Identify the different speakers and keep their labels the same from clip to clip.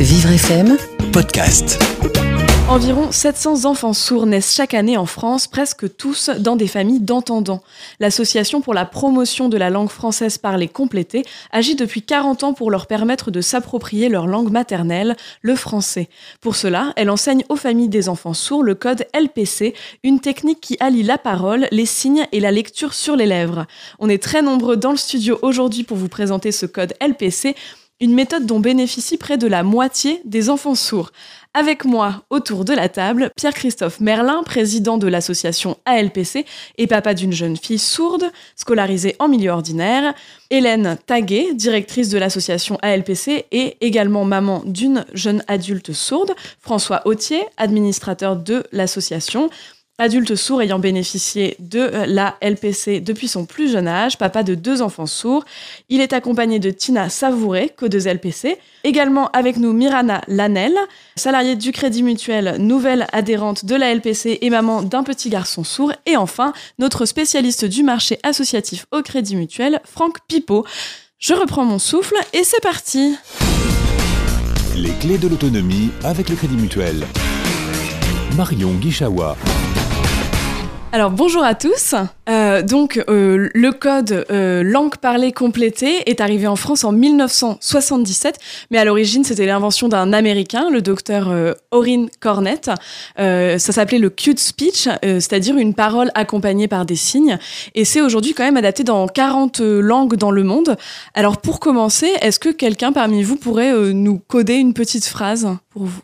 Speaker 1: Vivre FM Podcast.
Speaker 2: Environ 700 enfants sourds naissent chaque année en France, presque tous dans des familles d'entendants. L'association pour la promotion de la langue française parlée complétée agit depuis 40 ans pour leur permettre de s'approprier leur langue maternelle, le français. Pour cela, elle enseigne aux familles des enfants sourds le code LPC, une technique qui allie la parole, les signes et la lecture sur les lèvres. On est très nombreux dans le studio aujourd'hui pour vous présenter ce code LPC une méthode dont bénéficie près de la moitié des enfants sourds. Avec moi, autour de la table, Pierre-Christophe Merlin, président de l'association ALPC et papa d'une jeune fille sourde, scolarisée en milieu ordinaire, Hélène Taguet, directrice de l'association ALPC et également maman d'une jeune adulte sourde, François Autier, administrateur de l'association, Adulte sourd ayant bénéficié de euh, la LPC depuis son plus jeune âge, papa de deux enfants sourds. Il est accompagné de Tina Savouré, codeuse LPC. Également avec nous Mirana Lanel, salariée du Crédit Mutuel, nouvelle adhérente de la LPC et maman d'un petit garçon sourd. Et enfin, notre spécialiste du marché associatif au Crédit Mutuel, Franck Pipo. Je reprends mon souffle et c'est parti
Speaker 3: Les clés de l'autonomie avec le Crédit Mutuel. Marion Guichawa.
Speaker 2: Alors bonjour à tous. Euh, donc euh, le code euh, langue parlée complétée est arrivé en France en 1977, mais à l'origine c'était l'invention d'un Américain, le docteur Orrin Cornett. ça s'appelait le cute speech, c'est-à-dire une parole accompagnée par des signes, et c'est aujourd'hui quand même adapté dans 40 langues dans le monde. Alors pour commencer, est-ce que quelqu'un parmi vous pourrait nous coder une petite phrase?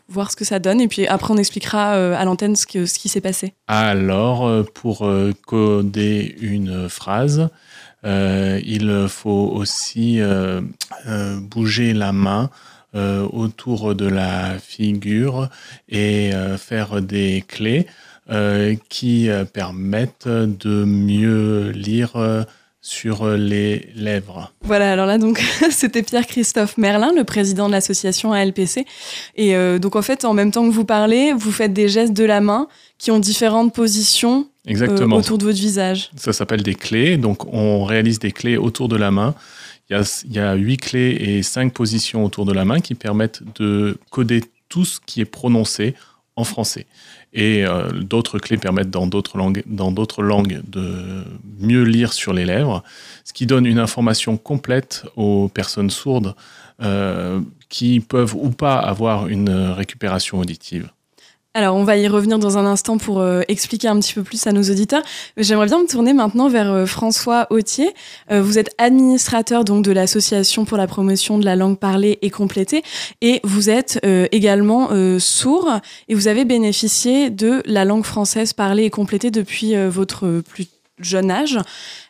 Speaker 2: Voir ce que ça donne, et puis après on expliquera à l'antenne ce, ce qui s'est passé.
Speaker 4: Alors pour coder une phrase, euh, il faut aussi euh, euh, bouger la main autour de la figure et faire des clés qui permettent de mieux lire sur les lèvres.
Speaker 2: Voilà, alors là donc c'était Pierre-Christophe Merlin, le président de l'association ALPC. Et donc en fait, en même temps que vous parlez, vous faites des gestes de la main qui ont différentes positions
Speaker 4: Exactement.
Speaker 2: autour de votre visage.
Speaker 4: Ça s'appelle des clés. Donc, on réalise des clés autour de la main. Il y a, huit clés et cinq positions autour de la main qui permettent de coder tout ce qui est prononcé en français. Et euh, d'autres clés permettent dans d'autres langues, de mieux lire sur les lèvres, ce qui donne une information complète aux personnes sourdes euh, qui peuvent ou pas avoir une récupération auditive.
Speaker 2: Alors, on va y revenir dans un instant pour euh, expliquer un petit peu plus à nos auditeurs. J'aimerais bien me tourner maintenant vers euh, François Autier. Euh, vous êtes administrateur donc de l'association pour la promotion de la langue parlée et complétée, et vous êtes également sourd et vous avez bénéficié de la langue française parlée et complétée depuis votre plus jeune âge.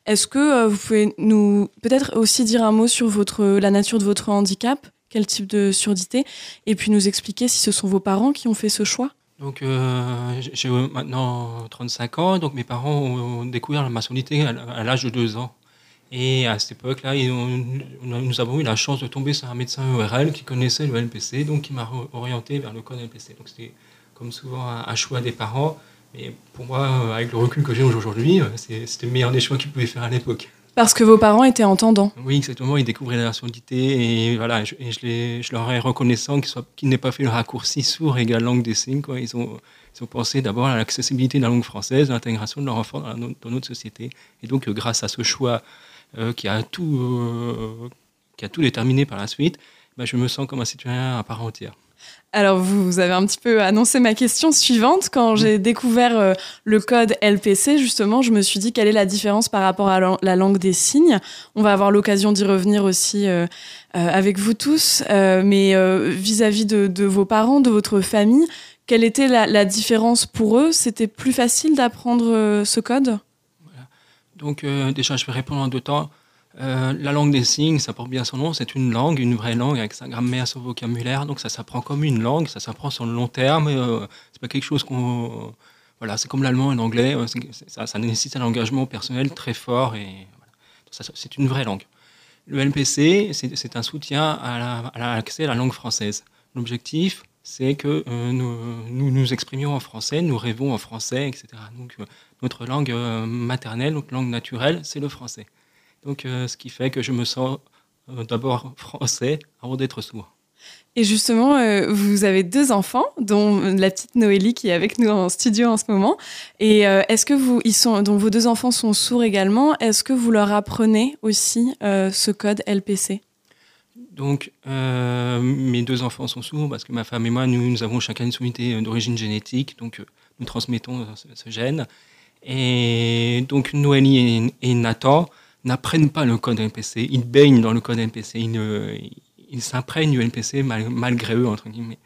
Speaker 2: Est-ce que vous pouvez nous peut-être aussi dire un mot sur votre la nature de votre handicap, quel type de surdité, et puis nous expliquer si ce sont vos parents qui ont fait ce choix?
Speaker 5: Donc, euh, j'ai maintenant 35 ans, donc mes parents ont découvert la maçonnité à l'âge de 2 ans. Et à cette époque-là, nous avons eu la chance de tomber sur un médecin ORL qui connaissait le LPC, donc qui m'a orienté vers le code LPC. Donc, c'était comme souvent un, choix des parents. Mais pour moi, avec le recul que j'ai aujourd'hui, c'était le meilleur des choix qu'ils pouvaient faire à l'époque.
Speaker 2: Parce que vos parents étaient entendants.
Speaker 5: Oui, exactement. Ils découvraient la surdité et voilà, je, je, leur ai reconnaissant qu'ils n'aient pas fait le raccourci sourd égale langue des signes. Ils, ont, ils ont pensé d'abord à l'accessibilité de la langue française, à l'intégration de leur enfant dans, notre société. Et donc, grâce à ce choix euh, qui, a tout, euh, qui a tout déterminé par la suite, bah, je me sens comme un citoyen à part entière.
Speaker 2: Alors, vous avez un petit peu annoncé ma question suivante. Quand j'ai découvert euh, le code LPC, justement, je me suis dit quelle est la différence par rapport à la langue des signes. On va avoir l'occasion d'y revenir aussi euh, euh, avec vous tous. mais vis-à-vis de, vos parents, de votre famille, quelle était la, différence pour eux? C'était plus facile d'apprendre ce code?
Speaker 5: Donc, déjà, je vais répondre en deux temps. Euh, la langue des signes, ça porte bien son nom, c'est une langue, une vraie langue avec sa grammaire, son vocabulaire, donc ça s'apprend comme une langue, ça s'apprend sur le long terme, euh, c'est pas quelque chose qu'on... voilà, c'est comme l'allemand et l'anglais, euh, ça, nécessite un engagement personnel très fort et c'est une vraie langue. Le LPC, c'est un soutien à l'accès à, la langue française. L'objectif, c'est que nous, nous, exprimions en français, nous rêvons en français, etc. Donc notre langue maternelle, notre langue naturelle, c'est le français. Donc, euh, ce qui fait que je me sens euh, d'abord français avant d'être sourd.
Speaker 2: Et justement, euh, vous avez deux enfants, dont la petite Noélie qui est avec nous en studio en ce moment. Et euh, est-ce que vous, ils sont, dont vos deux enfants sont sourds également, est-ce que vous leur apprenez aussi euh, ce code LPC
Speaker 5: Donc, mes deux enfants sont sourds parce que ma femme et moi, nous, nous avons chacun une sourdité d'origine génétique, donc nous transmettons ce, gène. Et donc, Noélie et, Nathan n'apprennent pas le code LPC, ils baignent dans le code ne ils s'imprègnent du NPC malgré eux, entre guillemets.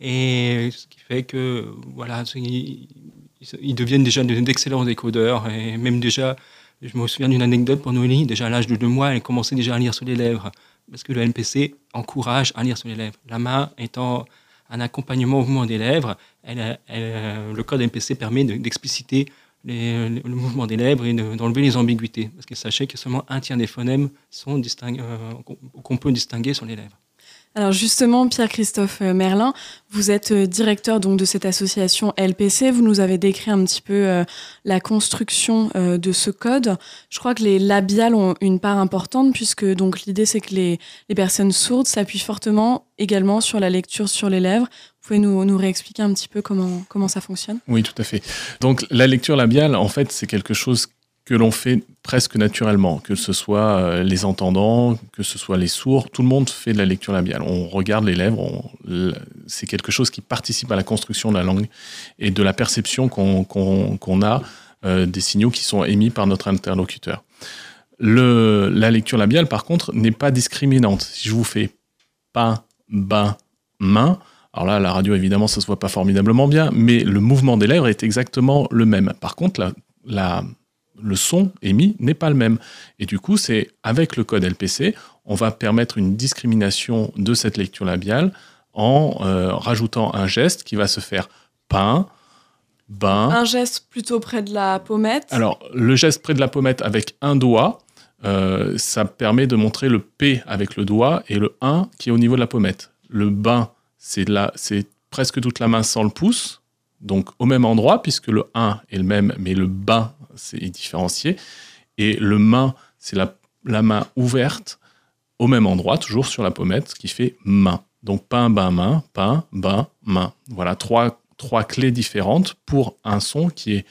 Speaker 5: Et ce qui fait que, voilà, ils, deviennent déjà d'excellents décodeurs. Et même déjà, je me souviens d'une anecdote pour Noélie, déjà à l'âge de deux mois, elle commençait déjà à lire sur les lèvres. Parce que le NPC encourage à lire sur les lèvres. La main étant un accompagnement au mouvement des lèvres, le code NPC permet d'expliciter le mouvement des lèvres et d'enlever les ambiguïtés. Parce que sachez que seulement un tiers des phonèmes sont euh, qu'on peut distinguer sur les lèvres.
Speaker 2: Alors justement, Pierre-Christophe euh, Merlin, vous êtes euh, directeur donc de cette association LPC. Vous nous avez décrit un petit peu la construction de ce code. Je crois que les labiales ont une part importante puisque donc l'idée c'est que les, les personnes sourdes s'appuient fortement également sur la lecture sur les lèvres pouvez nous, réexpliquer un petit peu comment, ça fonctionne?
Speaker 4: Oui, tout à fait. Donc la lecture labiale, en fait, c'est quelque chose que l'on fait presque naturellement, que ce soit euh, les entendants, que ce soit les sourds, tout le monde fait de la lecture labiale. On regarde les lèvres, c'est quelque chose qui participe à la construction de la langue et de la perception qu'on a euh, des signaux qui sont émis par notre interlocuteur. La lecture labiale, par contre, n'est pas discriminante. Si je vous fais pain, bain, main, alors là, la radio, évidemment, ça se voit pas formidablement bien, mais le mouvement des lèvres est exactement le même. Par contre, le son émis n'est pas le même. Et du coup, c'est avec le code LPC, on va permettre une discrimination de cette lecture labiale en euh, rajoutant un geste qui va se faire pain, bain.
Speaker 2: Un geste plutôt près de la pommette.
Speaker 4: Alors, le geste près de la pommette avec un doigt, euh, ça permet de montrer le P avec le doigt et le 1 qui est au niveau de la pommette. Le bain c'est presque toute la main sans le pouce, donc au même endroit, puisque le 1 est le même, mais le bas c'est différencié. Et le main, c'est la, la, main ouverte au même endroit, toujours sur la pommette, ce qui fait main. Donc pain, bain, main, pain, bain, main. Voilà trois, trois clés différentes pour un son qui est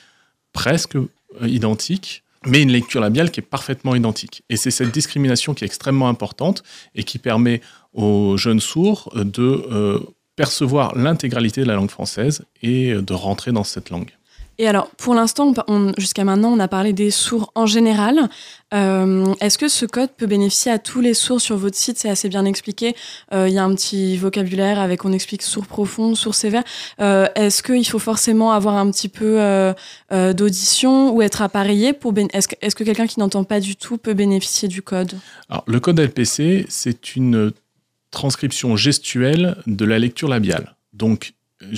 Speaker 4: presque euh, identique, mais une lecture labiale qui est parfaitement identique. Et c'est cette discrimination qui est extrêmement importante et qui permet aux jeunes sourds de euh, percevoir l'intégralité de la langue française et de rentrer dans cette langue.
Speaker 2: Et alors, pour l'instant, jusqu'à maintenant, on a parlé des sourds en général. Euh, est-ce que ce code peut bénéficier à tous les sourds sur votre site? C'est assez bien expliqué. Euh, il y a un petit vocabulaire avec on explique sourd profond, sourd sévère. Euh, est-ce qu'il faut forcément avoir un petit peu d'audition ou être appareillé pour Est-ce que, que quelqu'un qui n'entend pas du tout peut bénéficier du code?
Speaker 4: Alors, le code LPC, c'est une transcription gestuelle de la lecture labiale. Donc,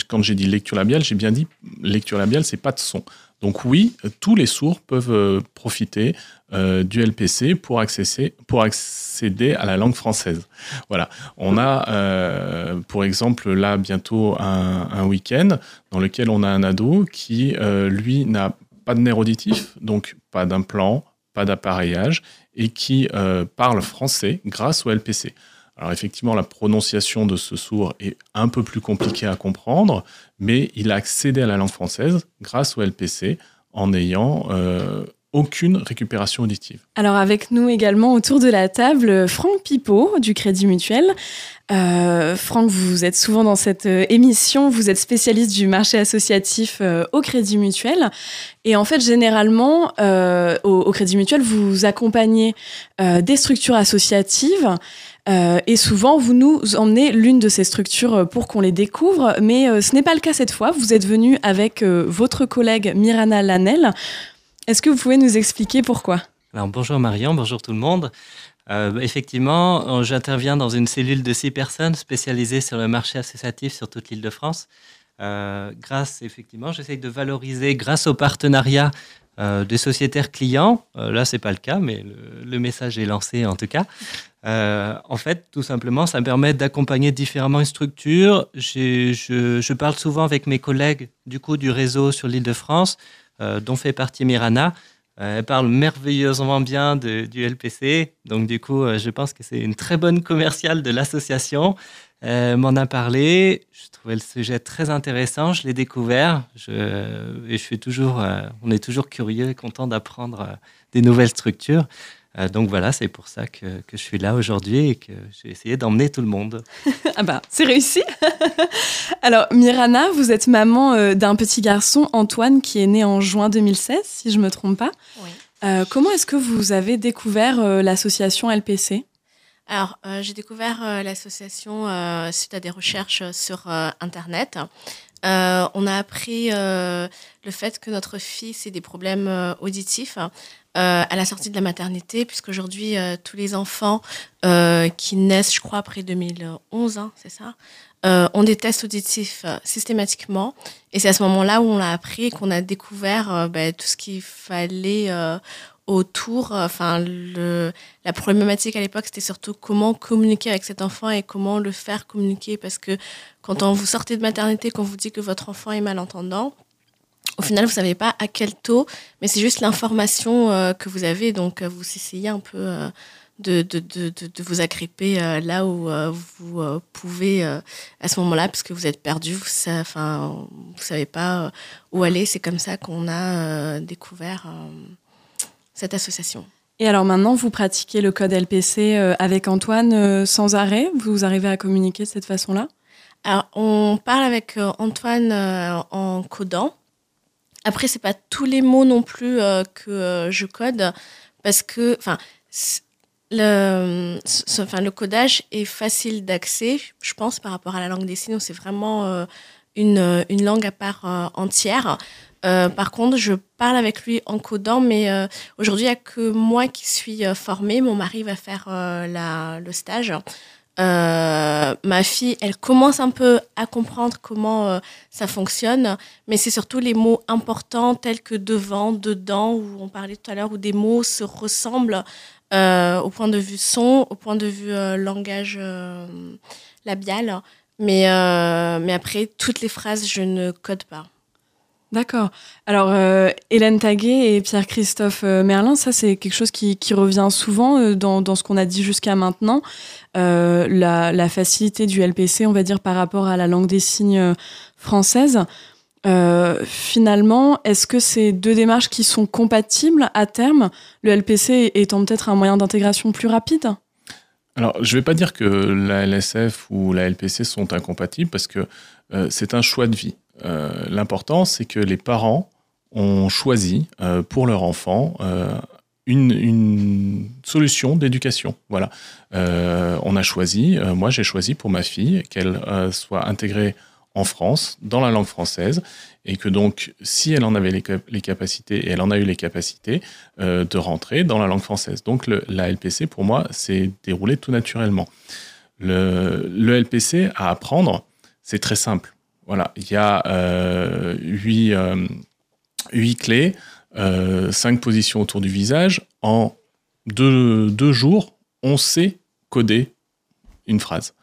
Speaker 4: quand j'ai dit lecture labiale, j'ai bien dit lecture labiale, c'est pas de son. Donc oui, tous les sourds peuvent euh, profiter euh, du LPC pour accéder, à la langue française. Voilà. On a, euh, pour exemple, là bientôt un, week-end dans lequel on a un ado qui, lui, n'a pas de nerf auditif, donc pas d'implant, pas d'appareillage, et qui parle français grâce au LPC. Alors effectivement, la prononciation de ce sourd est un peu plus compliquée à comprendre, mais il a accédé à la langue française grâce au LPC en n'ayant euh, aucune récupération auditive.
Speaker 2: Alors avec nous également autour de la table, Franck Pipeau du Crédit Mutuel. Euh, Franck, vous êtes souvent dans cette euh, émission, vous êtes spécialiste du marché associatif au Crédit Mutuel. Et en fait, généralement, au, Crédit Mutuel, vous accompagnez des structures associatives euh, et souvent, vous nous emmenez l'une de ces structures euh, pour qu'on les découvre, mais euh, ce n'est pas le cas cette fois. Vous êtes venu avec votre collègue Mirana Lanel. Est-ce que vous pouvez nous expliquer pourquoi?
Speaker 6: Alors, Bonjour Marion, bonjour tout le monde. effectivement, j'interviens dans une cellule de six personnes spécialisées sur le marché associatif sur toute l'île de France. Grâce, effectivement, j'essaye de valoriser, grâce au partenariat des sociétaires clients, là, c'est pas le cas, mais le, message est lancé en tout cas. Euh, en fait, tout simplement, ça me permet d'accompagner différemment une structure. Je, parle souvent avec mes collègues du coup du réseau sur l'île de France, euh, dont fait partie Mirana. Euh, elle parle merveilleusement bien du LPC, donc du coup, je pense que c'est une très bonne commerciale de l'association. M'en a parlé. Je trouvais le sujet très intéressant. Je l'ai découvert. Je, et je suis toujours, on est toujours curieux et content d'apprendre des nouvelles structures. Euh, donc voilà, c'est pour ça que, je suis là aujourd'hui et que j'ai essayé d'emmener tout le monde.
Speaker 2: ah bah, c'est réussi Alors, Mirana, vous êtes maman euh, d'un petit garçon, Antoine, qui est né en juin 2016, si je ne me trompe pas. Oui. Euh, comment est-ce que vous avez découvert l'association LPC
Speaker 7: alors, j'ai découvert l'association suite à des recherches sur Internet. on a appris le fait que notre fils ait des problèmes auditifs euh, à la sortie de la maternité, puisqu'aujourd'hui, euh, tous les enfants euh, qui naissent, je crois, après 2011, hein, c'est ça, ont des tests auditifs systématiquement. Et c'est à ce moment-là où on l'a appris qu'on a découvert ben, tout ce qu'il fallait autour. Enfin, le, la problématique à l'époque, c'était surtout comment communiquer avec cet enfant et comment le faire communiquer. Parce que quand on vous sortez de maternité, qu'on vous dit que votre enfant est malentendant, au final, vous savez pas à quel taux, mais c'est juste l'information euh, que vous avez. Donc, euh, vous essayez un peu euh, de, de, de, de, vous agripper là où vous pouvez à ce moment-là, parce que vous êtes perdu, vous ne savez pas où aller. C'est comme ça qu'on a découvert cette association.
Speaker 2: Et alors maintenant, vous pratiquez le code LPC avec Antoine sans arrêt Vous arrivez à communiquer de cette façon-là?
Speaker 7: Alors, on parle avec Antoine en codant. Après, c'est pas tous les mots non plus euh, que euh, je code parce que, enfin, le, enfin, le codage est facile d'accès, je pense, par rapport à la langue des signes. C'est vraiment euh, une, une, langue à part entière. Par contre, je parle avec lui en codant, mais aujourd'hui, il n'y a que moi qui suis formée. Mon mari va faire le stage. Euh, ma fille, elle commence un peu à comprendre comment euh, ça fonctionne, mais c'est surtout les mots importants tels que devant, dedans, où on parlait tout à l'heure, où des mots se ressemblent euh, au point de vue son, au point de vue langage labial. Mais après, toutes les phrases, je ne code pas.
Speaker 2: D'accord. Alors, euh, Hélène Taguet et Pierre-Christophe euh, Merlin, ça c'est quelque chose qui, revient souvent euh, dans, ce qu'on a dit jusqu'à maintenant. La, facilité du LPC, on va dire, par rapport à la langue des signes française. finalement, est-ce que c'est deux démarches qui sont compatibles à terme, le LPC étant peut-être un moyen d'intégration plus rapide?
Speaker 4: Alors, je ne vais pas dire que la LSF ou la LPC sont incompatibles parce que c'est un choix de vie. Euh, l'important, c'est que les parents ont choisi euh, pour leur enfant euh, une, solution d'éducation. Voilà. on a choisi, moi j'ai choisi pour ma fille qu'elle soit intégrée en France, dans la langue française, et que donc, si elle en avait les, capacités, et elle en a eu les capacités, de rentrer dans la langue française. Donc, la LPC, pour moi, s'est déroulé tout naturellement. Le, le LPC à apprendre, c'est très simple. Voilà, il y a euh, huit, euh, huit, clés, euh, cinq positions autour du visage. En deux, jours, on sait coder une phrase.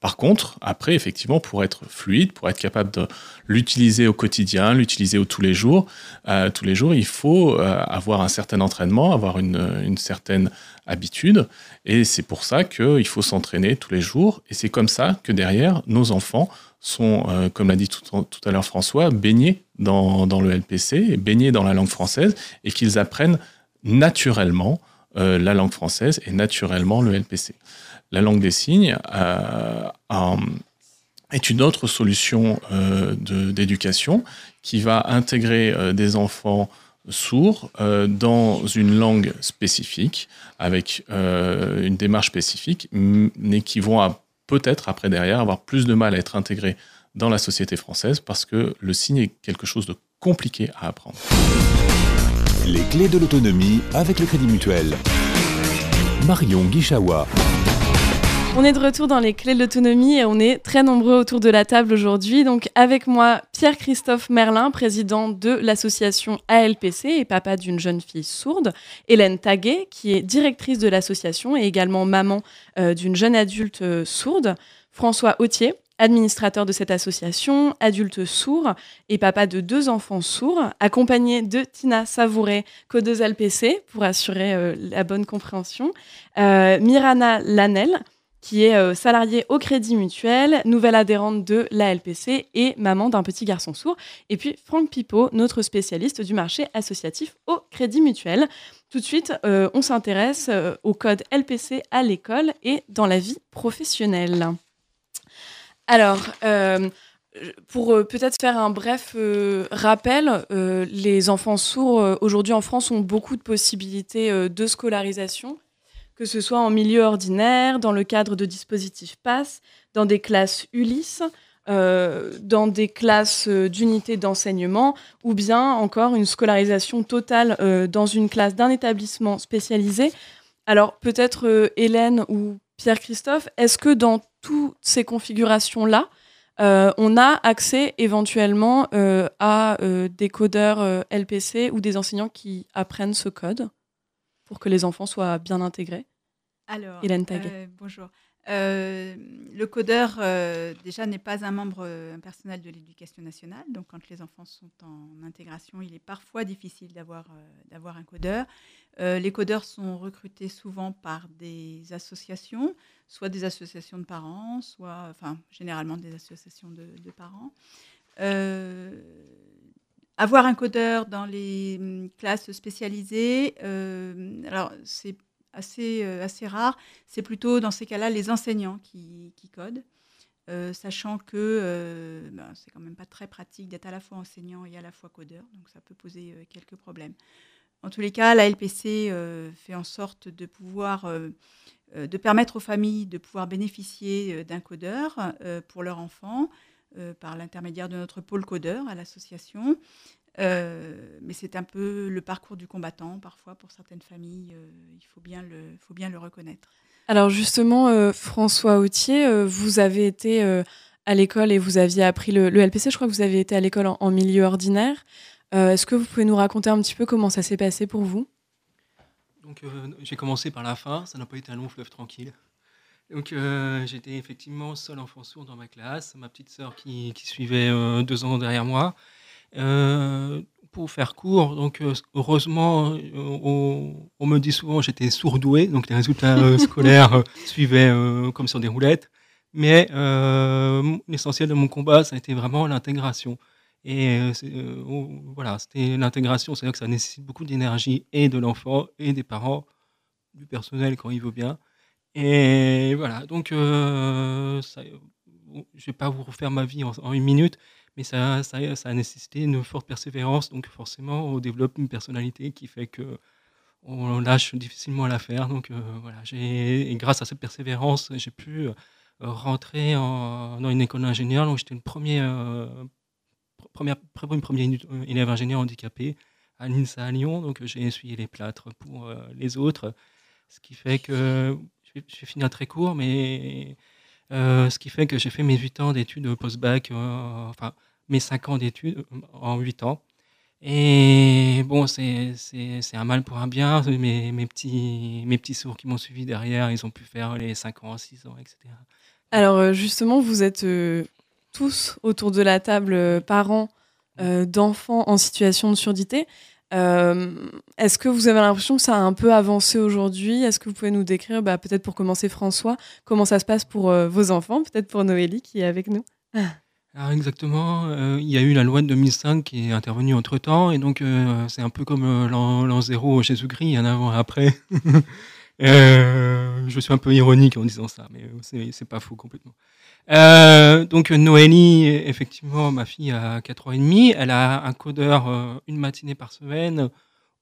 Speaker 4: Par contre, après, effectivement, pour être fluide, pour être capable de l'utiliser au quotidien, l'utiliser tous les jours, tous les jours, il faut avoir un certain entraînement, avoir une, une certaine habitude. Et c'est pour ça qu'il faut s'entraîner tous les jours. Et c'est comme ça que derrière, nos enfants sont, euh, comme l'a dit tout, à l'heure François, baignés dans, le LPC, baignés dans la langue française, et qu'ils apprennent naturellement euh, la langue française et naturellement le LPC. La langue des signes euh, est une autre solution d'éducation qui va intégrer des enfants sourds dans une langue spécifique, avec une démarche spécifique, mais qui vont peut-être après derrière avoir plus de mal à être intégré dans la société française parce que le signe est quelque chose de compliqué à apprendre.
Speaker 3: Les clés de l'autonomie avec le Crédit Mutuel. Marion Guichawa.
Speaker 2: On est de retour dans les clés de l'autonomie et on est très nombreux autour de la table aujourd'hui. Donc avec moi Pierre-Christophe Merlin, président de l'association ALPC et papa d'une jeune fille sourde, Hélène Taguet qui est directrice de l'association et également maman euh, d'une jeune adulte euh, sourde, François Autier, administrateur de cette association, adulte sourd et papa de deux enfants sourds, accompagné de Tina Savouré, codeuse LPC, pour assurer euh, la bonne compréhension, Mirana Lanel, qui est euh, salariée au Crédit Mutuel, nouvelle adhérente de la LPC et maman d'un petit garçon sourd. Et puis Franck Pipo, notre spécialiste du marché associatif au Crédit Mutuel. Tout de suite, euh, on s'intéresse euh, au code LPC à l'école et dans la vie professionnelle. Alors, pour peut-être faire un bref rappel, les enfants sourds aujourd'hui en France ont beaucoup de possibilités de scolarisation que ce soit en milieu ordinaire, dans le cadre de dispositifs PASS, dans des classes Ulysse, euh, dans des classes euh, d'unités d'enseignement, ou bien encore une scolarisation totale euh, dans une classe d'un établissement spécialisé. Alors peut-être Hélène ou Pierre-Christophe, est-ce que dans toutes ces configurations-là, on a accès éventuellement à des codeurs LPC ou des enseignants qui apprennent ce code? Pour que les enfants soient bien intégrés
Speaker 8: Alors, Hélène euh, bonjour. Euh, le codeur, euh, déjà, n'est pas un membre personnel de l'éducation nationale. Donc, quand les enfants sont en intégration, il est parfois difficile d'avoir d'avoir un codeur. les codeurs sont recrutés souvent par des associations, soit des associations de parents, soit, enfin, généralement des associations de, de parents. Avoir un codeur dans les hum, classes spécialisées, euh, c'est assez, euh, assez rare. C'est plutôt dans ces cas-là les enseignants qui, codent, euh, sachant que ben, c'est quand même pas très pratique d'être à la fois enseignant et à la fois codeur, donc ça peut poser quelques problèmes. En tous les cas, la LPC fait en sorte de pouvoir, de permettre aux familles de pouvoir bénéficier d'un codeur pour leur enfant. Euh, par l'intermédiaire de notre pôle codeur à l'association. Euh, mais c'est un peu le parcours du combattant, parfois, pour certaines familles, euh, il faut bien, le, faut bien le reconnaître.
Speaker 2: Alors justement, François Autier, vous avez été à l'école et vous aviez appris le, LPC, je crois que vous avez été à l'école en, milieu ordinaire. Est-ce que vous pouvez nous raconter un petit peu comment ça s'est passé pour vous?
Speaker 5: Donc j'ai commencé par la fin, ça n'a pas été un long fleuve tranquille. Donc euh, j'étais effectivement seul enfant sourd dans ma classe, ma petite sœur qui, suivait euh, deux ans derrière moi. Euh, pour faire court, donc heureusement, on, me dit souvent que j'étais sourdoué, donc les résultats scolaires suivaient comme sur des roulettes. Mais l'essentiel de mon combat, ça a été vraiment l'intégration. Et voilà, c'était l'intégration, c'est-à-dire que ça nécessite beaucoup d'énergie et de l'enfant et des parents, du personnel quand il veut bien. Et voilà, donc euh, je ne vais pas vous refaire ma vie en, une minute, mais ça, ça, ça, a nécessité une forte persévérance. Donc forcément, on développe une personnalité qui fait que on lâche difficilement l'affaire. Donc euh, voilà, et grâce à cette persévérance, j'ai pu euh, rentrer dans une école d'ingénieur. Donc j'étais une première, première, une première élève ingénieur handicapé à l'INSA à Lyon. Donc j'ai essuyé les plâtres pour les autres. Ce qui fait que je vais finir très court, mais euh, ce qui fait que j'ai fait mes 8 ans d'études post-bac, euh, enfin mes 5 ans d'études euh, en 8 ans. Et bon, c'est un mal pour un bien. Mes, mes, petits, mes petits sourds qui m'ont suivi derrière, ils ont pu faire les 5 ans, 6 ans, etc.
Speaker 2: Alors justement, vous êtes tous autour de la table parents d'enfants en situation de surdité. Euh, est-ce que vous avez l'impression que ça a un peu avancé aujourd'hui? Est-ce que vous pouvez nous décrire, bah, peut-être pour commencer François, comment ça se passe pour euh, vos enfants, peut-être pour Noélie qui est avec nous?
Speaker 5: Alors exactement, euh, il y a eu la loi de 2005 qui est intervenue entre-temps, et donc c'est un peu comme l'an zéro Jésus-Christ, il y en a avant et après. je suis un peu ironique en disant ça, mais c'est pas faux complètement. Euh, donc Noélie, effectivement, ma fille a 4 ans et demi, elle a un codeur euh, une matinée par semaine.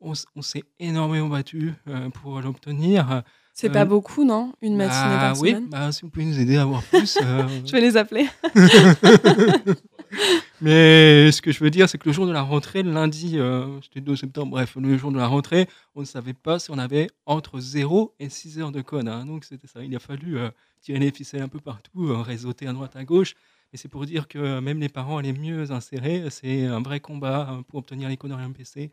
Speaker 5: On, s'est énormément battu euh, pour l'obtenir.
Speaker 2: C'est pas beaucoup, non? Une matinée
Speaker 5: bah
Speaker 2: par
Speaker 5: oui,
Speaker 2: semaine?
Speaker 5: bah, si vous pouvez nous aider à avoir plus.
Speaker 2: je vais les appeler.
Speaker 5: Mais ce que je veux dire, c'est que le jour de la rentrée, le lundi, c'était 2 septembre, bref, le jour de la rentrée, on ne savait pas si on avait entre 0 et 6 heures de code. Hein. donc c'était ça. Il a fallu tirer les ficelles un peu partout, euh, réseauter à droite à gauche. Et c'est pour dire que même les parents les mieux insérés, c'est un vrai combat euh, pour obtenir les codes MPC.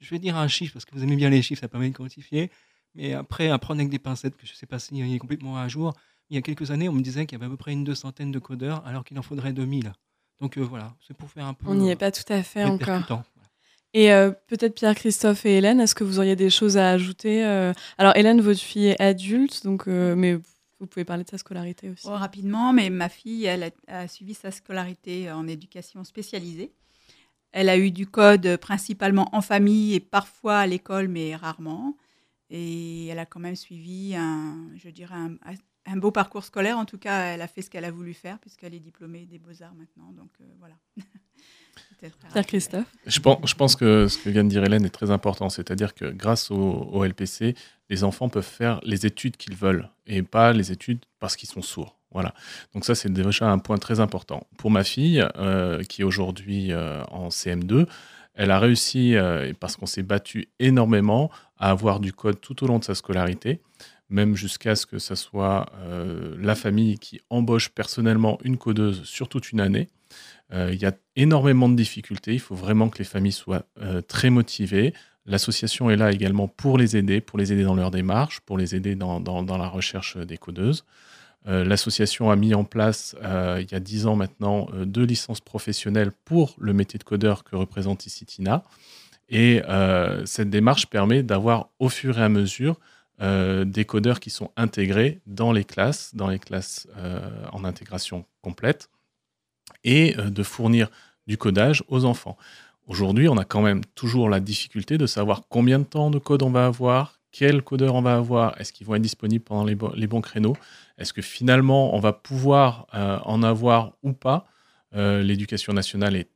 Speaker 5: Je vais dire un chiffre parce que vous aimez bien les chiffres, ça permet de quantifier. Mais après, à prendre avec des pincettes, que je ne sais pas s'il est complètement à jour, il y a quelques années, on me disait qu'il y avait à peu près une deux centaine de codeurs, alors qu'il en faudrait 2000. Donc euh, voilà, c'est pour faire un peu.
Speaker 2: On n'y est pas tout à fait encore. Et peut-être Pierre-Christophe et Hélène, est-ce que vous auriez des choses à ajouter Alors Hélène, votre fille est adulte, donc mais Vous pouvez parler de sa scolarité aussi.
Speaker 8: Oh, rapidement, mais ma fille, elle a, suivi sa scolarité en éducation spécialisée. Elle a eu du code principalement en famille et parfois à l'école, mais rarement. Et elle a quand même suivi un, je dirais, un, beau parcours scolaire. En tout cas, elle a fait ce qu'elle a voulu faire puisqu'elle est diplômée des beaux-arts maintenant. Donc euh, voilà.
Speaker 2: Pierre Christophe.
Speaker 4: Je pense, je pense que ce que vient de dire Hélène est très important. C'est-à-dire que grâce au, LPC, les enfants peuvent faire les études qu'ils veulent et pas les études parce qu'ils sont sourds. Voilà. Donc ça, c'est déjà un point très important. Pour ma fille, euh, qui est aujourd'hui euh, en CM2, elle a réussi, euh, parce qu'on s'est battu énormément, à avoir du code tout au long de sa scolarité, même jusqu'à ce que ce soit la famille qui embauche personnellement une codeuse sur toute une année. Il y a énormément de difficultés. Il faut vraiment que les familles soient très motivées. L'association est là également pour les aider, pour les aider dans leur démarche, pour les aider dans la recherche des codeuses. Euh, l'association a mis en place, euh, il y a dix ans maintenant, euh, deux licences professionnelles pour le métier de codeur que représente ici Tina. Et cette démarche permet d'avoir au fur et à mesure des codeurs qui sont intégrés dans les classes, dans les classes en intégration complète, et de fournir du codage aux enfants. Aujourd'hui, on a quand même toujours la difficulté de savoir combien de temps de code on va avoir, quel codeur on va avoir, est-ce qu'ils vont être disponibles pendant les, bons créneaux, est-ce que finalement on va pouvoir euh, en avoir ou pas. Euh, l'éducation nationale est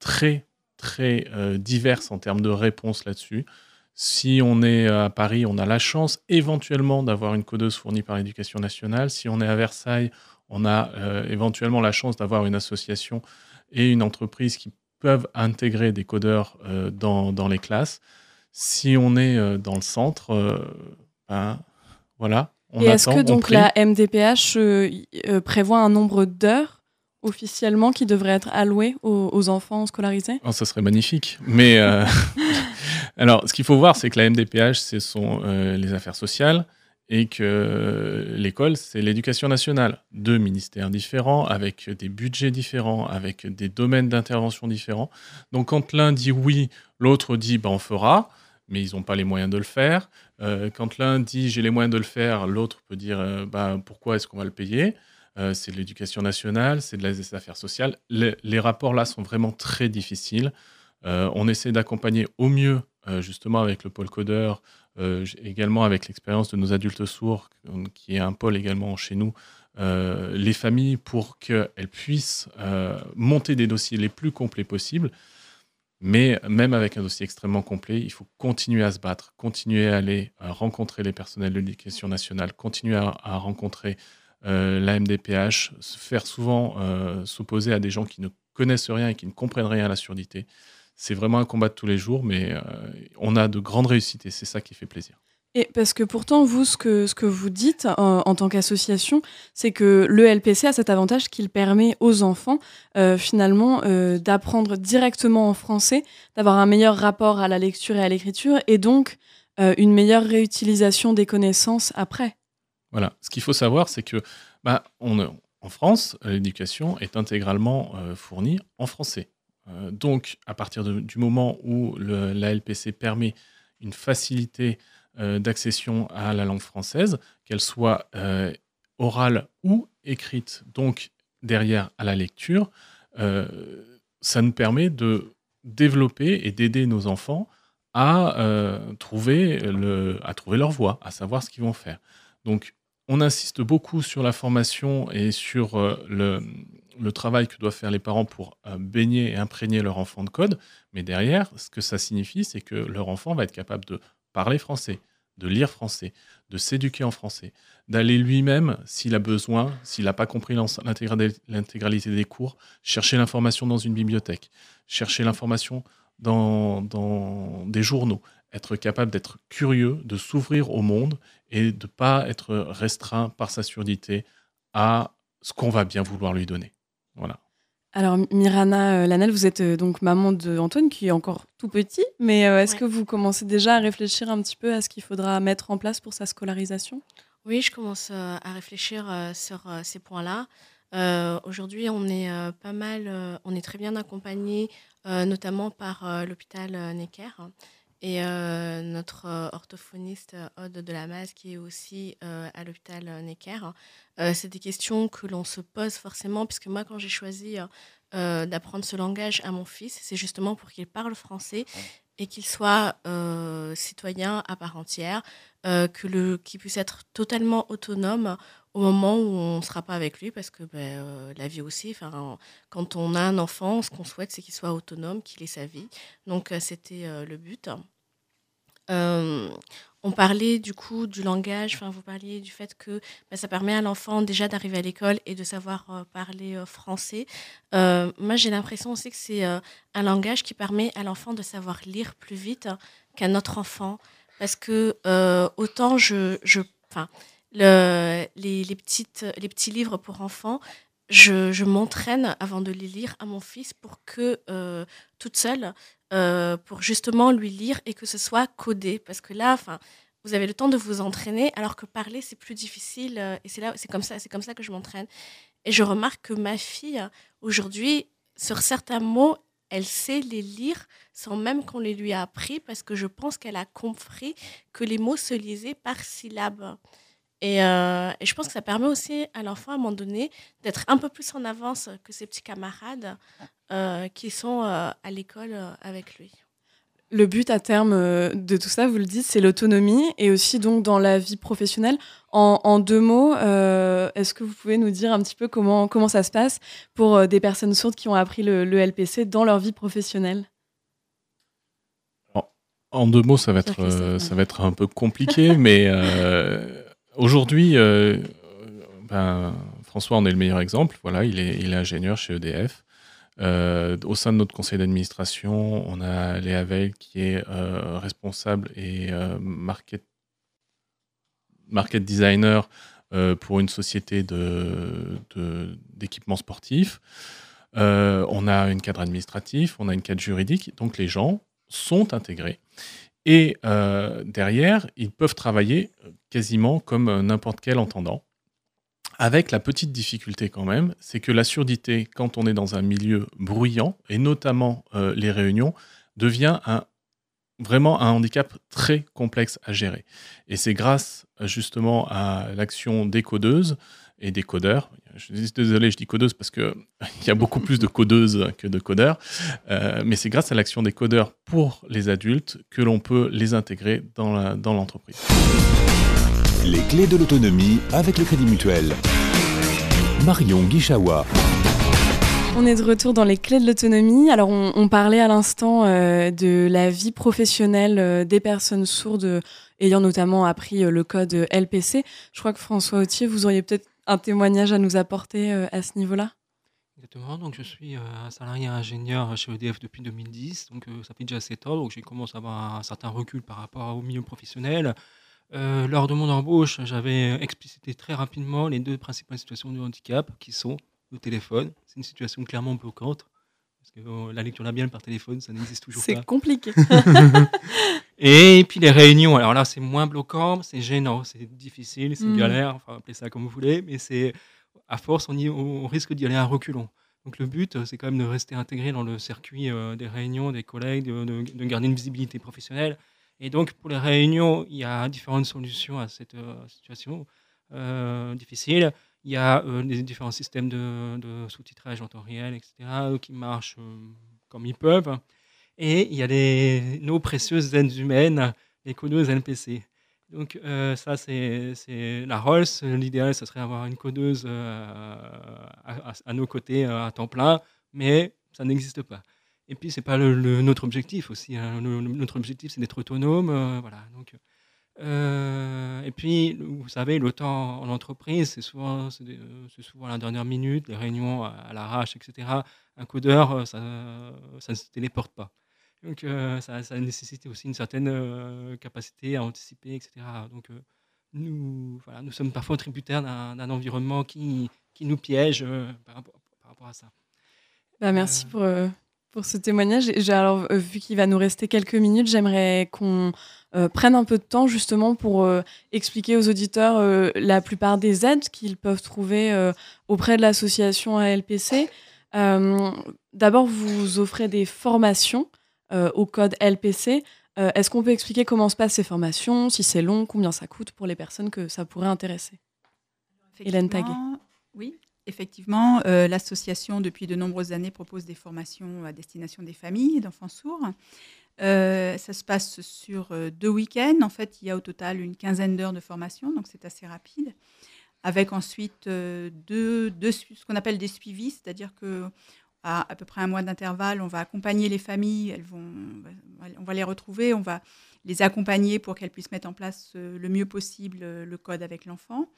Speaker 4: très très euh, diverse en termes de réponses là-dessus. Si on est à Paris, on a la chance éventuellement d'avoir une codeuse fournie par l'éducation nationale. Si on est à Versailles, on a éventuellement la chance d'avoir une association et une entreprise qui peuvent intégrer des codeurs dans, dans les classes. Si on est euh, dans le centre, euh, ben, voilà.
Speaker 2: On Et est-ce que donc la MDPH euh, prévoit un nombre d'heures officiellement qui devraient être allouées aux, enfants scolarisés?
Speaker 4: Oh, Ça serait magnifique. Mais alors, ce qu'il faut voir, c'est que la MDPH, ce sont les affaires sociales et que l'école, c'est l'éducation nationale. Deux ministères différents, avec des budgets différents, avec des domaines d'intervention différents. Donc, quand l'un dit oui, l'autre dit ben, on fera mais ils n'ont pas les moyens de le faire. Euh, quand l'un dit j'ai les moyens de le faire, l'autre peut dire euh, bah, pourquoi est-ce qu'on va le payer? Euh, C'est de l'éducation nationale, c'est de les affaires sociales. Les, rapports là sont vraiment très difficiles. on essaie d'accompagner au mieux, justement avec le pôle codeur, également avec l'expérience de nos adultes sourds, qui est un pôle également chez nous, les familles pour qu'elles puissent monter des dossiers les plus complets possibles. Mais même avec un dossier extrêmement complet, il faut continuer à se battre, continuer à aller rencontrer les personnels de l'éducation nationale, continuer à, rencontrer euh, la MDPH, se faire souvent euh, s'opposer à des gens qui ne connaissent rien et qui ne comprennent rien à la surdité. C'est vraiment un combat de tous les jours, mais euh, on a de grandes réussites et c'est ça qui fait plaisir.
Speaker 2: Et parce que pourtant, vous, ce que, ce que vous dites en, tant qu'association, c'est que le LPC a cet avantage qu'il permet aux enfants, euh, finalement, euh, d'apprendre directement en français, d'avoir un meilleur rapport à la lecture et à l'écriture, et donc euh, une meilleure réutilisation des connaissances après.
Speaker 4: Voilà. Ce qu'il faut savoir, c'est que bah, on, en France, l'éducation est intégralement fournie en français. Donc, à partir du moment où la LPC permet une facilité euh, d'accession à la langue française, qu'elle soit euh, orale ou écrite, donc derrière à la lecture, euh, ça nous permet de développer et d'aider nos enfants à, trouver le, à trouver leur voie, à savoir ce qu'ils vont faire. Donc, on insiste beaucoup sur la formation et sur le, le, travail que doivent faire les parents pour baigner et imprégner leur enfant de code, mais derrière, ce que ça signifie, c'est que leur enfant va être capable de parler français, de lire français, de s'éduquer en français, d'aller lui-même, s'il a besoin, s'il n'a pas compris l'intégralité des cours, chercher l'information dans une bibliothèque, chercher l'information dans, dans, des journaux, être capable d'être curieux, de s'ouvrir au monde et de ne pas être restreint par sa surdité à ce qu'on va bien vouloir lui donner. Voilà.
Speaker 2: Alors, Mirana euh, Lanel, vous êtes euh, donc maman d'Antoine, qui est encore tout petit, mais euh, est-ce que vous commencez déjà à réfléchir un petit peu à ce qu'il faudra mettre en place pour sa scolarisation?
Speaker 7: Oui, je commence à réfléchir sur ces points-là. Aujourd'hui, on est pas mal, on est très bien accompagné, notamment par l'hôpital Necker. Et euh, notre euh, orthophoniste Aude de la Masse, qui est aussi à l'hôpital Necker, c'est des questions que l'on se pose forcément, puisque moi, quand j'ai choisi d'apprendre ce langage à mon fils, c'est justement pour qu'il parle français et qu'il soit citoyen à part entière, que le, qu'il puisse être totalement autonome au moment où on ne sera pas avec lui, parce que ben, euh, la vie aussi, quand on a un enfant, ce qu'on souhaite, c'est qu'il soit autonome, qu'il ait sa vie. Donc, euh, c'était euh, le but. on parlait du coup du langage, vous parliez du fait que ben, ça permet à l'enfant déjà d'arriver à l'école et de savoir parler français. moi j'ai l'impression aussi que c'est un langage qui permet à l'enfant de savoir lire plus vite qu'un autre enfant. Parce que autant je... je le, les, les, petites, les petits livres pour enfants, je, m'entraîne avant de les lire à mon fils pour que, euh, toute seule, euh, pour justement lui lire et que ce soit codé. Parce que là, enfin, vous avez le temps de vous entraîner, alors que parler, c'est plus difficile. Euh, et c'est là, c'est comme ça, c'est comme ça que je m'entraîne. Et je remarque que ma fille, aujourd'hui, sur certains mots, elle sait les lire sans même qu'on les lui a appris, parce que je pense qu'elle a compris que les mots se lisaient par Euh, et, je pense que ça permet aussi à l'enfant, à un moment donné, d'être un peu plus en avance que ses petits camarades euh, qui sont euh, à l'école avec lui.
Speaker 2: Le but à terme de tout ça, vous le dites, c'est l'autonomie et aussi donc dans la vie professionnelle. En, deux mots, est-ce que vous pouvez nous dire un petit peu comment, comment ça se passe pour des personnes sourdes qui ont appris le, le LPC dans leur vie professionnelle?
Speaker 4: En, deux mots, ça va être, ça va être un peu compliqué, mais Aujourd'hui, euh, ben, François en est le meilleur exemple. Voilà, il est, ingénieur chez EDF. Euh, au sein de notre conseil d'administration, on a Léa Veil qui est euh, responsable et market, market designer pour une société d'équipements de, sportifs. on a une cadre administratif, on a une cadre juridique, donc les gens sont intégrés. Et euh, derrière, ils peuvent travailler euh, quasiment comme euh, n'importe quel entendant. Avec la petite difficulté quand même, c'est que la surdité, quand on est dans un milieu bruyant, et notamment les réunions, devient vraiment un handicap très complexe à gérer. Et c'est grâce justement à l'action des codeuses et des codeurs. Je suis désolé, je dis codeuse parce qu'il y a beaucoup plus de codeuses que de codeurs. Euh, mais c'est grâce à l'action des codeurs pour les adultes que l'on peut les intégrer dans l'entreprise.
Speaker 3: les clés de l'autonomie avec le Crédit Mutuel. Marion Guichawa.
Speaker 2: On est de retour dans les clés de l'autonomie. Alors, on, parlait à l'instant euh, de la vie professionnelle euh, des personnes sourdes ayant notamment appris le code LPC. Je crois que François Autier, vous auriez peut-être un témoignage à nous apporter euh, à ce niveau-là?
Speaker 5: Exactement, donc je suis euh, un salarié ingénieur chez EDF depuis 2010, donc euh, ça fait déjà 7 ans, donc j'ai commencé à avoir un certain recul par rapport au milieu professionnel. lors de mon embauche, j'avais explicité très rapidement les deux principales situations de handicap qui sont le téléphone, c'est une situation clairement bloquante, parce que la lecture labiale par téléphone, ça n'existe toujours pas.
Speaker 2: C'est compliqué.
Speaker 5: Et puis les réunions, alors là c'est moins bloquant, c'est gênant, c'est difficile, c'est mm. galère, enfin appelez ça comme vous voulez, mais c'est à force on, y, on risque d'y aller à reculons. Donc le but c'est quand même de rester intégré dans le circuit euh, des réunions, des collègues, de, garder une visibilité professionnelle. Et donc pour les réunions, il y a différentes solutions à cette euh, situation euh, difficile. Il y a les différents systèmes de, de sous-titrage en temps réel, etc., qui marchent comme ils peuvent. Et il y a nos précieuses aides humaines, les codeuses NPC. Donc euh, ça, c'est la Rolls. L'idéal, ce serait d'avoir une codeuse euh, à, nos côtés euh, à temps plein, mais ça n'existe pas. Et puis, ce n'est pas notre objectif aussi. Hein. notre objectif, c'est d'être autonome. voilà. Donc, et puis, vous savez, le temps en entreprise, c'est souvent, souvent la dernière minute, les réunions à, l'arrache, etc. Un codeur, ça, ça ne se téléporte pas. Donc, euh, ça, ça nécessite aussi une certaine euh, capacité à anticiper, etc. Donc, euh, nous, voilà, nous sommes parfois tributaires d'un environnement qui, qui nous piège par, rapport, à ça.
Speaker 2: Bah, merci pour, pour ce témoignage. alors, vu qu'il va nous rester quelques minutes, j'aimerais qu'on prenne un peu de temps justement pour expliquer aux auditeurs la plupart des aides qu'ils peuvent trouver auprès de l'association ALPC. D'abord, vous offrez des formations au code LPC. Est-ce qu'on peut expliquer comment se passent ces formations, si c'est long, combien ça coûte pour les personnes que ça pourrait intéresser?
Speaker 8: Hélène Taguet. Oui, effectivement, l'association, depuis de nombreuses années, propose des formations à destination des familles d'enfants sourds. ça se passe sur deux week-ends. En fait, il y a au total une quinzaine d'heures de formation, donc c'est assez rapide avec ensuite euh, deux, ce qu'on appelle des suivis, c'est-à-dire que à, à peu près un mois d'intervalle, on va accompagner les familles, elles vont, on va les retrouver, on va les accompagner pour qu'elles puissent mettre en place euh, le mieux possible euh, le code avec l'enfant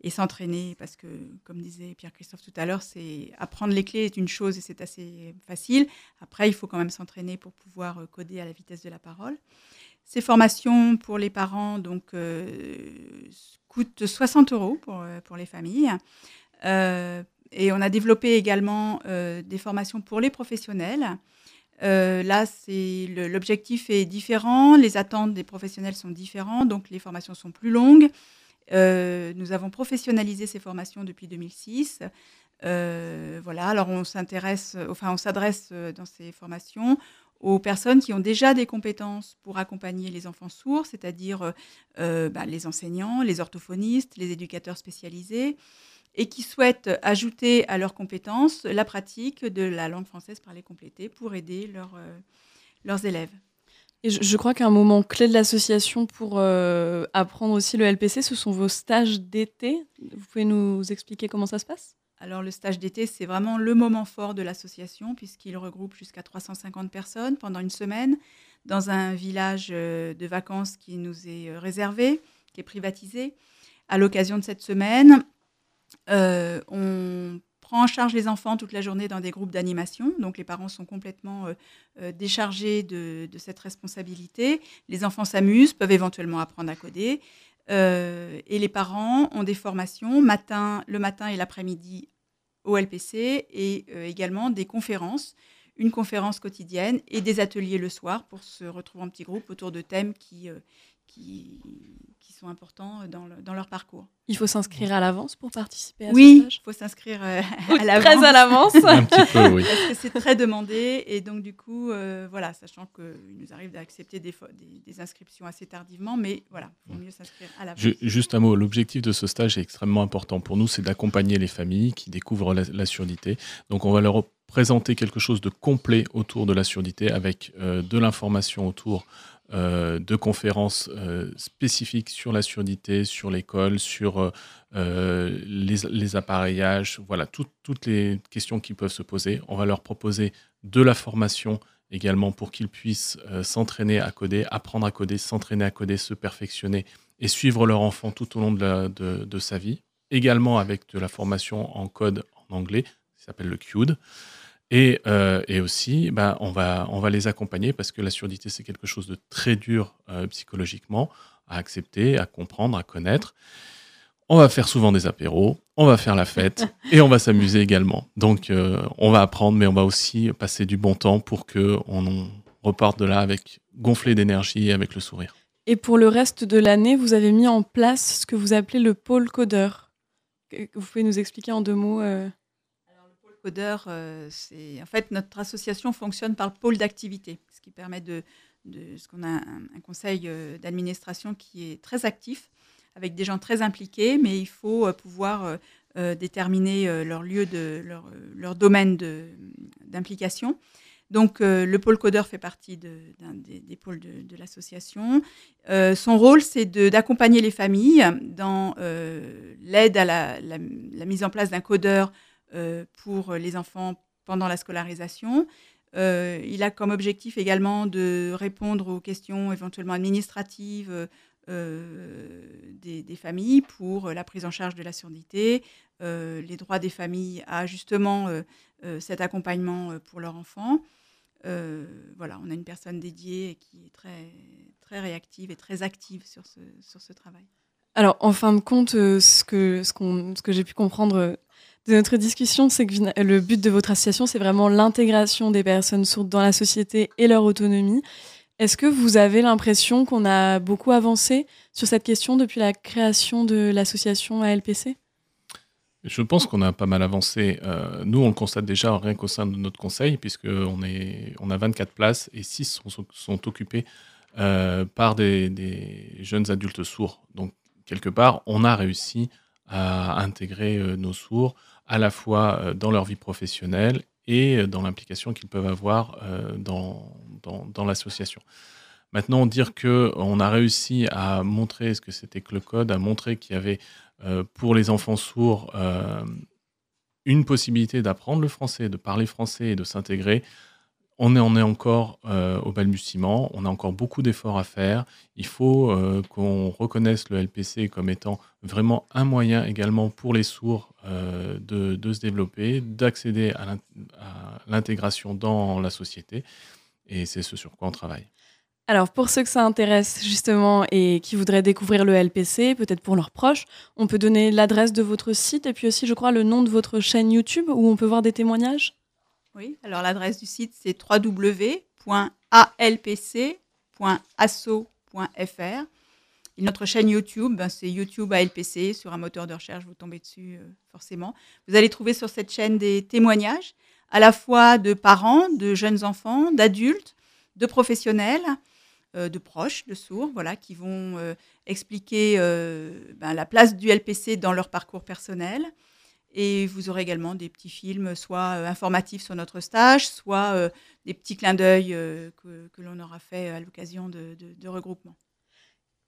Speaker 8: et s'entraîner parce que, comme disait Pierre-Christophe tout à l'heure, c'est apprendre les clés est une chose et c'est assez facile. Après, il faut quand même s'entraîner pour pouvoir coder à la vitesse de la parole. Ces formations pour les parents donc, coûte 60 euros pour, euh, pour les familles. Euh, et on a développé également euh, des formations pour les professionnels. là, c'est l'objectif est différent, les attentes des professionnels sont différentes, donc les formations sont plus longues. nous avons professionnalisé ces formations depuis 2006. voilà, alors on s'intéresse, enfin on s'adresse dans ces formations aux personnes qui ont déjà des compétences pour accompagner les enfants sourds, c'est-à-dire euh, euh, bah, les enseignants, les orthophonistes, les éducateurs spécialisés, et qui souhaitent ajouter à leurs compétences la pratique de la langue française par les complétés pour aider euh, leurs élèves.
Speaker 2: Et je, crois qu'un moment clé de l'association pour apprendre aussi le LPC, ce sont vos stages d'été. Vous pouvez nous expliquer comment ça se passe?
Speaker 8: Alors le stage d'été, c'est vraiment le moment fort de l'association puisqu'il regroupe jusqu'à 350 personnes pendant une semaine dans un village euh, de vacances qui nous est euh, réservé, qui est privatisé. À l'occasion de cette semaine, euh, on prend en charge les enfants toute la journée dans des groupes d'animation. Donc les parents sont complètement déchargés de, cette responsabilité. Les enfants s'amusent, peuvent éventuellement apprendre à coder. Euh, et les parents ont des formations matin, le matin et l'après-midi au LPC et euh, également des conférences, une conférence quotidienne et des ateliers le soir pour se retrouver en petits groupes autour de thèmes qui, euh, qui, sont importants dans, dans, leur parcours.
Speaker 2: Il faut s'inscrire à l'avance pour participer à
Speaker 8: oui,
Speaker 2: ce
Speaker 8: stage
Speaker 2: il
Speaker 8: faut s'inscrire euh, à l'avance.
Speaker 2: Très à l'avance.
Speaker 4: Un petit peu, oui.
Speaker 8: Parce que c'est très demandé et donc du coup, euh, voilà, sachant qu'il nous arrive d'accepter des, des, inscriptions assez tardivement, mais voilà, il vaut mieux s'inscrire à l'avance.
Speaker 4: Juste un mot, l'objectif de ce stage est extrêmement important pour nous, c'est d'accompagner les familles qui découvrent la, la, surdité. Donc on va leur présenter quelque chose de complet autour de la surdité avec euh, de l'information autour euh, de conférences euh, spécifiques sur la surdité, sur l'école, sur euh, les, appareillages, voilà, toutes les questions qui peuvent se poser. On va leur proposer de la formation également pour qu'ils puissent s'entraîner à coder, apprendre à coder, s'entraîner à coder, se perfectionner et suivre leur enfant tout au long de, sa vie. Également avec de la formation en code en anglais, qui s'appelle le CUDE. Euh, et, aussi, bah, on, va, on va les accompagner parce que la surdité, c'est quelque chose de très dur euh, psychologiquement à accepter, à comprendre, à connaître. On va faire souvent des apéros, on va faire la fête et on va s'amuser également. Donc, euh, on va apprendre, mais on va aussi passer du bon temps pour qu'on reparte de là avec gonflé d'énergie et avec le sourire.
Speaker 2: Et pour le reste de l'année, vous avez mis en place ce que vous appelez le pôle codeur. Vous pouvez nous expliquer en deux mots
Speaker 8: Codeur, euh, c'est en fait notre association fonctionne par pôle d'activité, ce qui permet de, ce qu'on a un, conseil euh, d'administration qui est très actif, avec des gens très impliqués, mais il faut euh, pouvoir déterminer leur lieu de leur, leur domaine d'implication. Donc, le pôle codeur fait partie des, pôles de, l'association. son rôle, c'est d'accompagner les familles dans l'aide à la, mise en place d'un codeur pour les enfants pendant la scolarisation. Euh, il a comme objectif également de répondre aux questions éventuellement administratives euh, des, familles pour la prise en charge de la surdité, les droits des familles à justement cet accompagnement pour leurs enfants. voilà, on a une personne dédiée qui est très, très réactive et très active sur ce, sur ce travail.
Speaker 2: Alors, en fin de compte, ce que, ce, ce que j'ai pu comprendre de notre discussion, c'est que le but de votre association, c'est vraiment l'intégration des personnes sourdes dans la société et leur autonomie. Est-ce que vous avez l'impression qu'on a beaucoup avancé sur cette question depuis la création de l'association ALPC
Speaker 4: je pense qu'on a pas mal avancé. Euh, nous, on le constate déjà rien qu'au sein de notre conseil, puisqu'on on a 24 places et 6 sont, sont occupées par des, jeunes adultes sourds. Donc, quelque part, on a réussi à intégrer nos sourds à la fois dans leur vie professionnelle et dans l'implication qu'ils peuvent avoir dans, dans l'association. Maintenant, dire qu'on a réussi à montrer ce que c'était que le code, à montrer qu'il y avait euh, pour les enfants sourds euh, une possibilité d'apprendre le français, de parler français et de s'intégrer, on est encore euh, au balbutiement, on a encore beaucoup d'efforts à faire. Il faut qu'on reconnaisse le LPC comme étant vraiment un moyen également pour les sourds de, de, se développer, d'accéder à l'intégration dans la société. Et c'est ce sur quoi on travaille.
Speaker 2: Alors, pour ceux que ça intéresse justement et qui voudraient découvrir le LPC, peut-être pour leurs proches, on peut donner l'adresse de votre site et puis aussi, je crois, le nom de votre chaîne YouTube où on peut voir des témoignages?
Speaker 8: Oui, alors l'adresse du site, c'est www.alpc.asso.fr. Et notre chaîne YouTube, ben, c'est YouTube ALPC. Sur un moteur de recherche, vous tombez dessus euh, forcément. Vous allez trouver sur cette chaîne des témoignages, à la fois de parents, de jeunes enfants, d'adultes, de professionnels euh, de proches de sourds, voilà, qui vont euh, expliquer ben, la place du LPC dans leur parcours personnel. Et vous aurez également des petits films, soit informatifs sur notre stage, soit des petits clins d'œil que, l'on aura fait à l'occasion de, de, regroupements.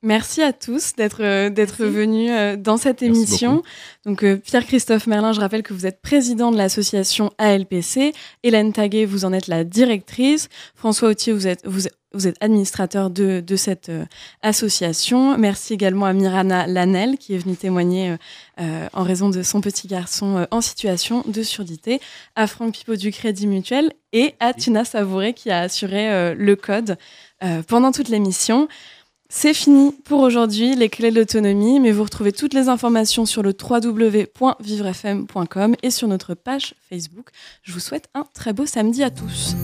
Speaker 2: Merci à tous d'être d'être venus dans cette émission. Donc Pierre-Christophe Merlin, je rappelle que vous êtes président de l'association ALPC. Hélène Taguet, vous en êtes la directrice. François Autier, vous êtes vous, vous êtes administrateur de, de cette euh, association. Merci également à Mirana Lanel qui est venue témoigner euh, euh, en raison de son petit garçon en situation de surdité, à Franck Pipo du Crédit Mutuel et à Tina Savouré qui a assuré le code pendant toute l'émission. C'est fini pour aujourd'hui, les clés de l'autonomie, mais vous retrouvez toutes les informations sur le www.vivrefm.com et sur notre page Facebook. Je vous souhaite un très beau samedi à tous.